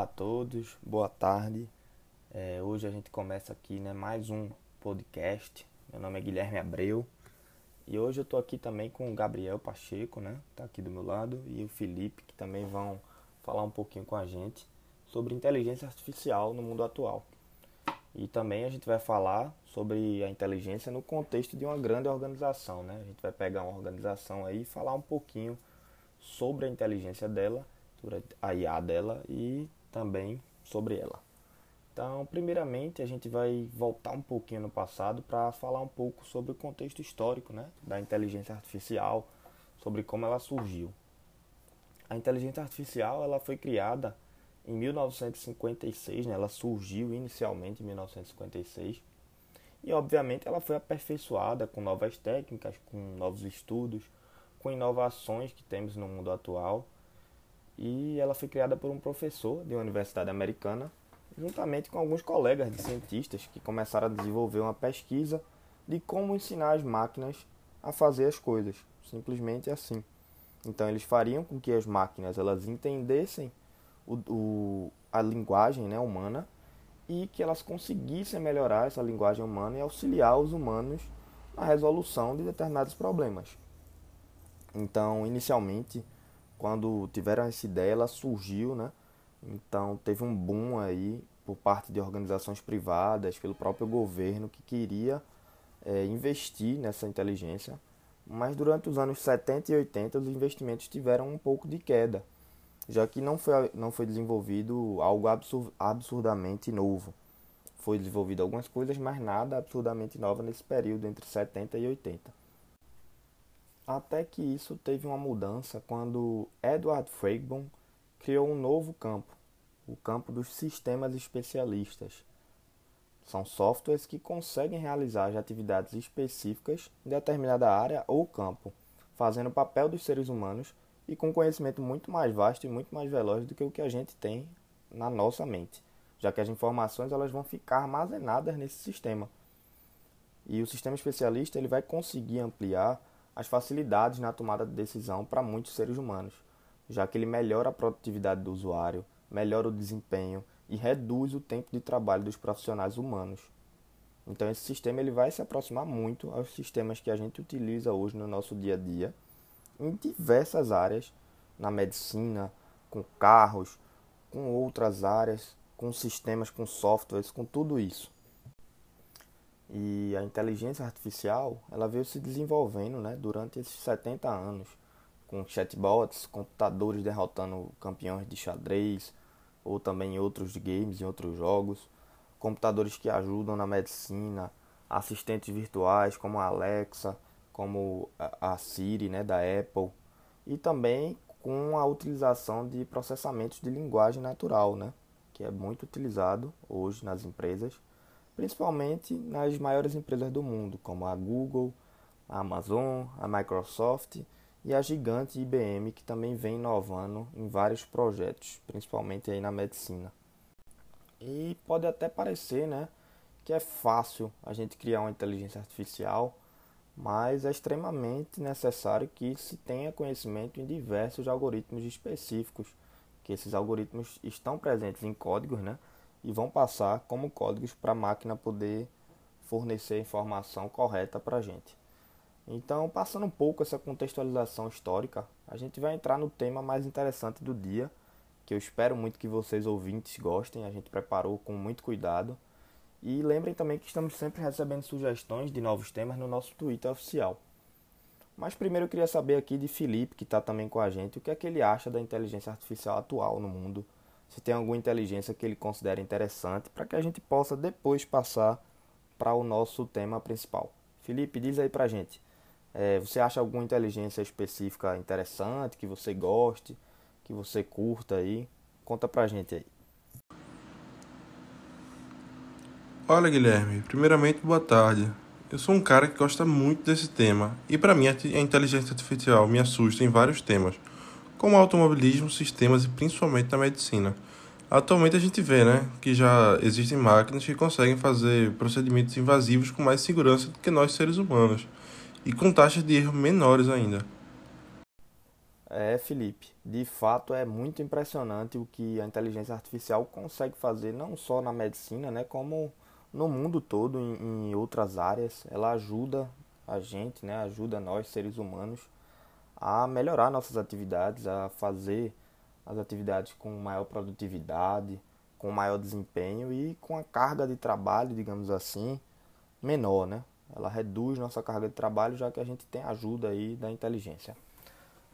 Olá a todos, boa tarde. É, hoje a gente começa aqui né, mais um podcast. Meu nome é Guilherme Abreu e hoje eu estou aqui também com o Gabriel Pacheco, né? Tá aqui do meu lado, e o Felipe, que também vão falar um pouquinho com a gente sobre inteligência artificial no mundo atual. E também a gente vai falar sobre a inteligência no contexto de uma grande organização, né? A gente vai pegar uma organização aí e falar um pouquinho sobre a inteligência dela, a IA dela e também sobre ela. Então, primeiramente, a gente vai voltar um pouquinho no passado para falar um pouco sobre o contexto histórico né, da inteligência artificial, sobre como ela surgiu. A inteligência artificial ela foi criada em 1956, né, ela surgiu inicialmente em 1956 e, obviamente, ela foi aperfeiçoada com novas técnicas, com novos estudos, com inovações que temos no mundo atual. E ela foi criada por um professor de uma universidade americana juntamente com alguns colegas de cientistas que começaram a desenvolver uma pesquisa de como ensinar as máquinas a fazer as coisas, simplesmente assim. Então eles fariam com que as máquinas elas entendessem o, o, a linguagem né, humana e que elas conseguissem melhorar essa linguagem humana e auxiliar os humanos na resolução de determinados problemas. Então, inicialmente, quando tiveram essa ideia, ela surgiu, né? Então, teve um boom aí por parte de organizações privadas, pelo próprio governo que queria é, investir nessa inteligência. Mas durante os anos 70 e 80 os investimentos tiveram um pouco de queda, já que não foi, não foi desenvolvido algo absur absurdamente novo. Foi desenvolvido algumas coisas, mas nada absurdamente nova nesse período entre 70 e 80. Até que isso teve uma mudança quando Edward Freigbon criou um novo campo, o campo dos sistemas especialistas. São softwares que conseguem realizar as atividades específicas em determinada área ou campo, fazendo o papel dos seres humanos e com conhecimento muito mais vasto e muito mais veloz do que o que a gente tem na nossa mente, já que as informações elas vão ficar armazenadas nesse sistema. E o sistema especialista ele vai conseguir ampliar as facilidades na tomada de decisão para muitos seres humanos, já que ele melhora a produtividade do usuário, melhora o desempenho e reduz o tempo de trabalho dos profissionais humanos. Então esse sistema ele vai se aproximar muito aos sistemas que a gente utiliza hoje no nosso dia a dia, em diversas áreas, na medicina, com carros, com outras áreas, com sistemas, com softwares, com tudo isso. E a inteligência artificial, ela veio se desenvolvendo, né, durante esses 70 anos, com chatbots, computadores derrotando campeões de xadrez, ou também em outros games, em outros jogos, computadores que ajudam na medicina, assistentes virtuais como a Alexa, como a Siri, né, da Apple, e também com a utilização de processamentos de linguagem natural, né, que é muito utilizado hoje nas empresas, principalmente nas maiores empresas do mundo, como a Google, a Amazon, a Microsoft e a gigante IBM, que também vem inovando em vários projetos, principalmente aí na medicina. E pode até parecer, né, que é fácil a gente criar uma inteligência artificial, mas é extremamente necessário que se tenha conhecimento em diversos algoritmos específicos, que esses algoritmos estão presentes em códigos, né, e vão passar como códigos para a máquina poder fornecer a informação correta para a gente. Então, passando um pouco essa contextualização histórica, a gente vai entrar no tema mais interessante do dia, que eu espero muito que vocês ouvintes gostem. A gente preparou com muito cuidado. E lembrem também que estamos sempre recebendo sugestões de novos temas no nosso Twitter oficial. Mas primeiro eu queria saber aqui de Felipe, que está também com a gente, o que é que ele acha da inteligência artificial atual no mundo. Se tem alguma inteligência que ele considera interessante, para que a gente possa depois passar para o nosso tema principal. Felipe, diz aí para a gente. É, você acha alguma inteligência específica interessante, que você goste, que você curta aí? Conta pra gente aí. Olha, Guilherme, primeiramente, boa tarde. Eu sou um cara que gosta muito desse tema e para mim a inteligência artificial me assusta em vários temas, como automobilismo, sistemas e principalmente na medicina. Atualmente a gente vê, né, que já existem máquinas que conseguem fazer procedimentos invasivos com mais segurança do que nós seres humanos e com taxas de erro menores ainda. É, Felipe, de fato é muito impressionante o que a inteligência artificial consegue fazer, não só na medicina, né, como no mundo todo, em, em outras áreas. Ela ajuda a gente, né, ajuda nós, seres humanos, a melhorar nossas atividades, a fazer as atividades com maior produtividade, com maior desempenho e com a carga de trabalho, digamos assim, menor, né? Ela reduz nossa carga de trabalho já que a gente tem ajuda aí da inteligência.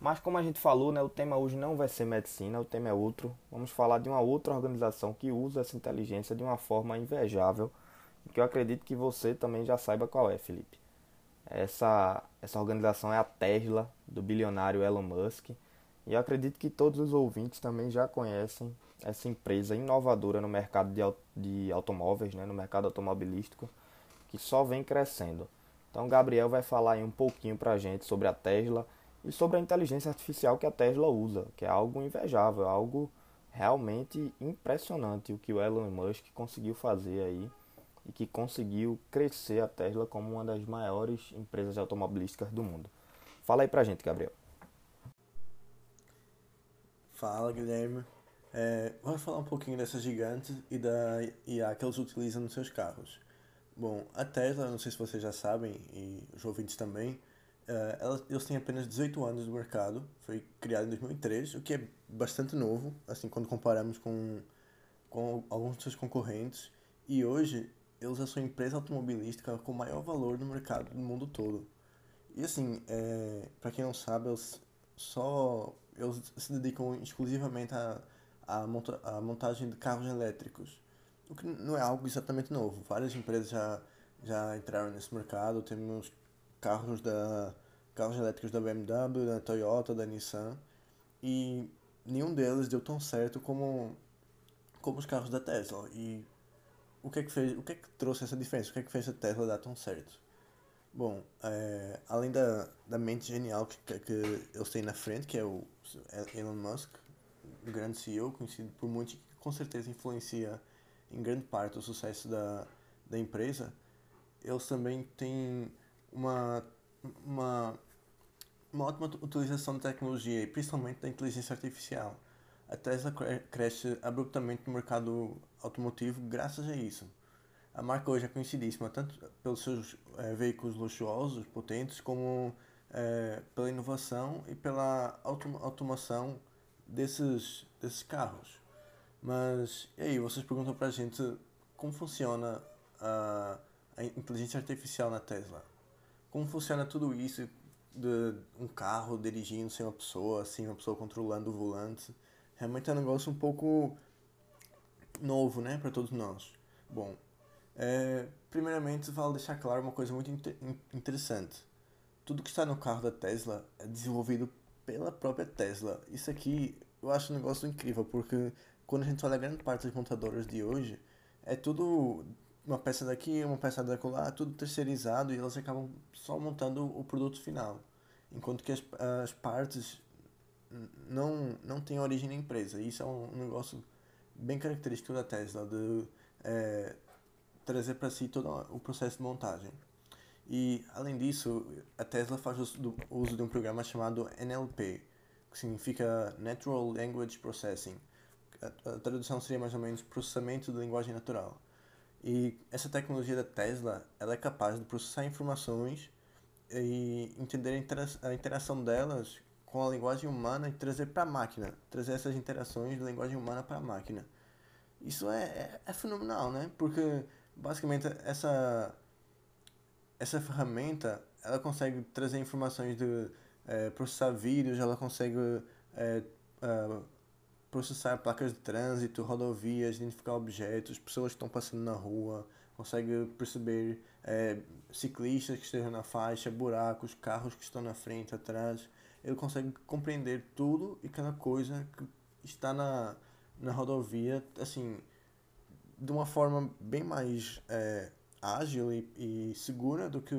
Mas como a gente falou, né, o tema hoje não vai ser medicina, o tema é outro. Vamos falar de uma outra organização que usa essa inteligência de uma forma invejável, que eu acredito que você também já saiba qual é, Felipe. Essa, essa organização é a Tesla, do bilionário Elon Musk. E eu acredito que todos os ouvintes também já conhecem essa empresa inovadora no mercado de, de automóveis, né, no mercado automobilístico, que só vem crescendo. Então, Gabriel vai falar aí um pouquinho para a gente sobre a Tesla e sobre a inteligência artificial que a Tesla usa, que é algo invejável, algo realmente impressionante o que o Elon Musk conseguiu fazer aí e que conseguiu crescer a Tesla como uma das maiores empresas automobilísticas do mundo. Fala aí pra gente, Gabriel. Fala, Guilherme. É, vamos falar um pouquinho dessas gigantes e da IA que eles utilizam nos seus carros. Bom, a Tesla, não sei se vocês já sabem, e os ouvintes também, Uh, elas, eles têm apenas 18 anos no mercado, foi criado em 2003, o que é bastante novo, assim, quando comparamos com, com alguns dos seus concorrentes. E hoje, eles são a empresa automobilística com maior valor no mercado do mundo todo. E assim, é, para quem não sabe, eles só eles se dedicam exclusivamente à a, a, monta, a montagem de carros elétricos, o que não é algo exatamente novo. Várias empresas já, já entraram nesse mercado, temos carros da carros elétricos da BMW, da Toyota, da Nissan e nenhum deles deu tão certo como como os carros da Tesla. E o que é que fez, o que é que trouxe essa diferença? O que é que fez a Tesla dar tão certo? Bom, é, além da, da mente genial que, que eles têm na frente, que é o Elon Musk, o grande CEO, conhecido por muitos, que com certeza influencia em grande parte o sucesso da, da empresa, eles também têm uma, uma, uma ótima utilização da tecnologia e principalmente da inteligência artificial. A Tesla cresce abruptamente no mercado automotivo graças a isso. A marca hoje é conhecidíssima tanto pelos seus é, veículos luxuosos, potentes, como é, pela inovação e pela autom automação desses, desses carros. Mas, e aí, vocês perguntam pra gente como funciona a, a inteligência artificial na Tesla como funciona tudo isso de um carro dirigindo sem uma pessoa, assim, uma pessoa controlando o volante. Realmente é um negócio um pouco novo, né, para todos nós. Bom, é, primeiramente vale deixar claro uma coisa muito inter interessante. Tudo que está no carro da Tesla é desenvolvido pela própria Tesla. Isso aqui eu acho um negócio incrível, porque quando a gente olha grande parte das montadoras de hoje, é tudo uma peça daqui, uma peça daquela, tudo terceirizado e elas acabam só montando o produto final. Enquanto que as, as partes não, não têm origem na empresa. Isso é um, negócio bem característico da Tesla, de é, trazer para si todo o processo de montagem. E, além disso, a Tesla faz uso, uso de um programa chamado NLP, que significa Natural Language Processing. A, a tradução seria mais ou menos processamento de linguagem natural e essa tecnologia da Tesla, ela é capaz de processar informações e entender a interação delas com a linguagem humana e trazer para a máquina, trazer essas interações de linguagem humana para a máquina. Isso é, é, é, fenomenal, né? Porque basicamente essa essa ferramenta ela consegue trazer informações de é, processar vídeos, ela consegue é, é, processar placas de trânsito, rodovias, identificar objetos, pessoas que estão passando na rua, consegue perceber é, ciclistas que estejam na faixa, buracos, carros que estão na frente, atrás. Ele consegue compreender tudo e cada coisa que está na, na rodovia, assim, de uma forma bem mais é, ágil e, e segura do que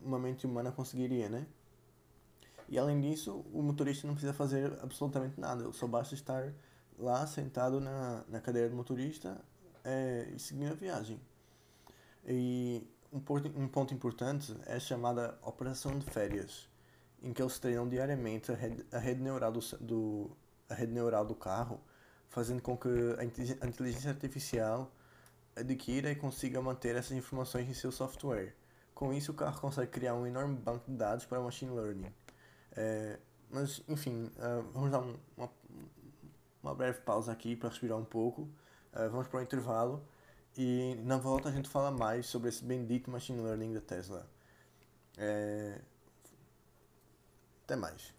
uma mente humana conseguiria, né? E além disso, o motorista não precisa fazer absolutamente nada, só basta estar lá sentado na, na cadeira do motorista é, e seguir a viagem. E um ponto, um ponto importante é a chamada operação de férias. Em que eles treinam diariamente a rede, a rede neural do, do, a rede neural do carro, fazendo com que a inteligência artificial adquira e consiga manter essas informações em seu software. Com isso, o carro consegue criar um enorme banco de dados para machine learning. É, mas, enfim, uh, vamos dar um, uma, uma breve pausa aqui para respirar um pouco. Uh, vamos para o intervalo e na volta a gente fala mais sobre esse bendito machine learning da Tesla. É... Até mais.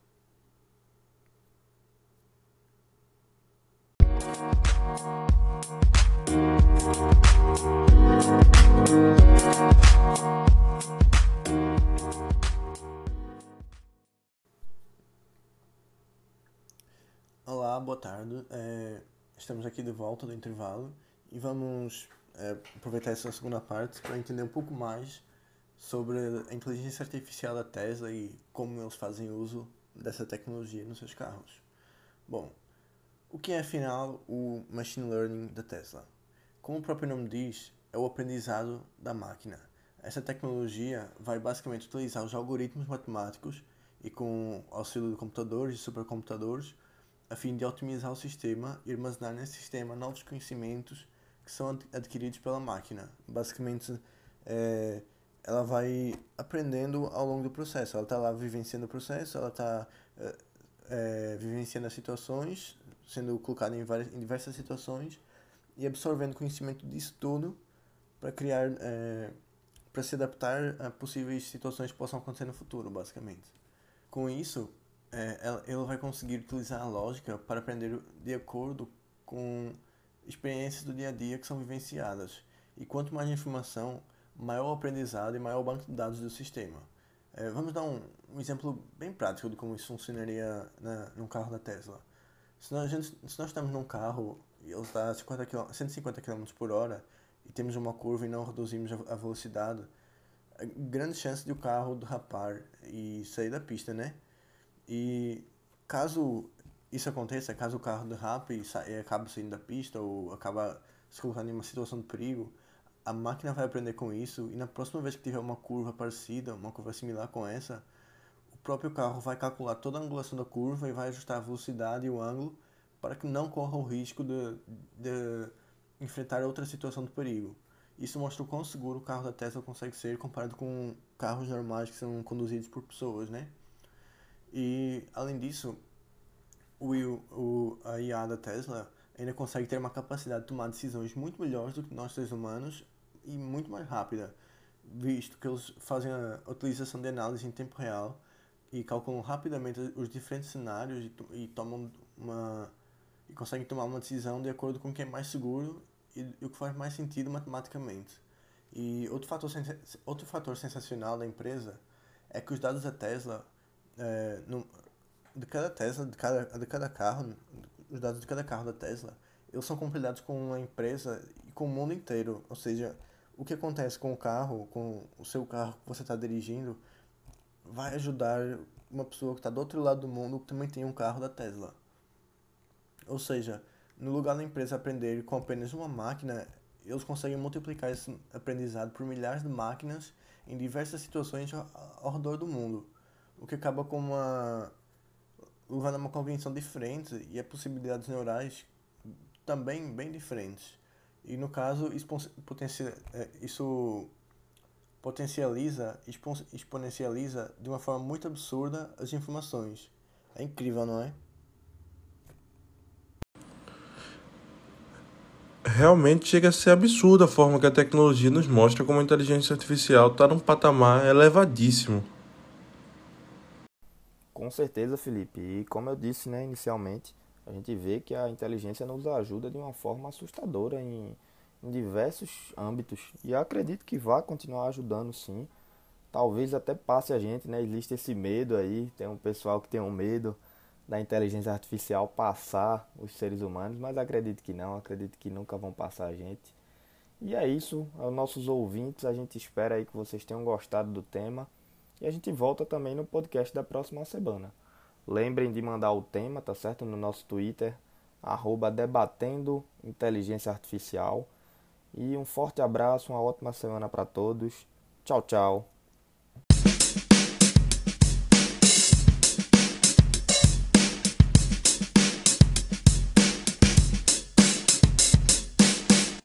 Olá, boa tarde. É, estamos aqui de volta do intervalo e vamos é, aproveitar essa segunda parte para entender um pouco mais sobre a inteligência artificial da Tesla e como eles fazem uso dessa tecnologia nos seus carros. Bom, o que é afinal o machine learning da Tesla? Como o próprio nome diz, é o aprendizado da máquina. Essa tecnologia vai basicamente utilizar os algoritmos matemáticos e com auxílio de computadores e supercomputadores a fim de otimizar o sistema e armazenar nesse sistema novos conhecimentos que são adquiridos pela máquina. Basicamente, é, ela vai aprendendo ao longo do processo. Ela está lá vivenciando o processo, ela está é, é, vivenciando as situações, sendo colocada em, várias, em diversas situações e absorvendo conhecimento disso tudo para criar, é, para se adaptar a possíveis situações que possam acontecer no futuro, basicamente. Com isso, é, ela, ela vai conseguir utilizar a lógica para aprender de acordo com experiências do dia a dia que são vivenciadas. E quanto mais informação, maior aprendizado e maior banco de dados do sistema. É, vamos dar um, um, exemplo bem prático de como isso funcionaria na, num carro da Tesla. Se nós, gente, se nós estamos num carro e ele está a 50 km, 150 km por hora e temos uma curva e não reduzimos a, a velocidade, a grande chance de o carro derrapar e sair da pista, né? E caso isso aconteça, caso o carro derrape e, e acabe saindo da pista ou acaba se colocando em uma situação de perigo, a máquina vai aprender com isso e na próxima vez que tiver uma curva parecida, uma curva similar com essa, o próprio carro vai calcular toda a angulação da curva e vai ajustar a velocidade e o ângulo para que não corra o risco de, de enfrentar outra situação de perigo. Isso mostra o quão seguro o carro da Tesla consegue ser comparado com carros normais que são conduzidos por pessoas, né? E além disso, o, o, a IA da Tesla ainda consegue ter uma capacidade de tomar decisões muito melhores do que nós seres humanos e muito mais rápida, visto que eles fazem a utilização de análise em tempo real e calculam rapidamente os diferentes cenários e, e tomam uma e conseguem tomar uma decisão de acordo com o que é mais seguro e, e o que faz mais sentido matematicamente. E outro fator, outro fator sensacional da empresa é que os dados da Tesla, é, no, de cada Tesla, de cada, de cada carro, os dados de cada carro da Tesla, eles são compilados com a empresa e com o mundo inteiro. Ou seja, o que acontece com o carro, com o seu carro que você está dirigindo, vai ajudar uma pessoa que está do outro lado do mundo que também tem um carro da Tesla. Ou seja, no lugar da empresa aprender com apenas uma máquina, eles conseguem multiplicar esse aprendizado por milhares de máquinas em diversas situações ao redor do mundo, o que acaba com uma levando a uma compreensão diferente e a possibilidades neurais também bem diferentes. E no caso, isso, potencia, é, isso potencializa, exponencializa de uma forma muito absurda as informações. É incrível, não é? Realmente chega a ser absurda a forma que a tecnologia nos mostra como a inteligência artificial está num patamar elevadíssimo. Com certeza, Felipe. E como eu disse né, inicialmente, a gente vê que a inteligência nos ajuda de uma forma assustadora em, em diversos âmbitos. E acredito que vai continuar ajudando sim. Talvez até passe a gente, né? Existe esse medo aí, tem um pessoal que tem um medo da inteligência artificial passar os seres humanos, mas acredito que não, acredito que nunca vão passar a gente. E é isso, aos nossos ouvintes, a gente espera aí que vocês tenham gostado do tema. E a gente volta também no podcast da próxima semana. Lembrem de mandar o tema, tá certo? No nosso Twitter, arroba debatendo inteligência artificial. E um forte abraço, uma ótima semana para todos. Tchau, tchau.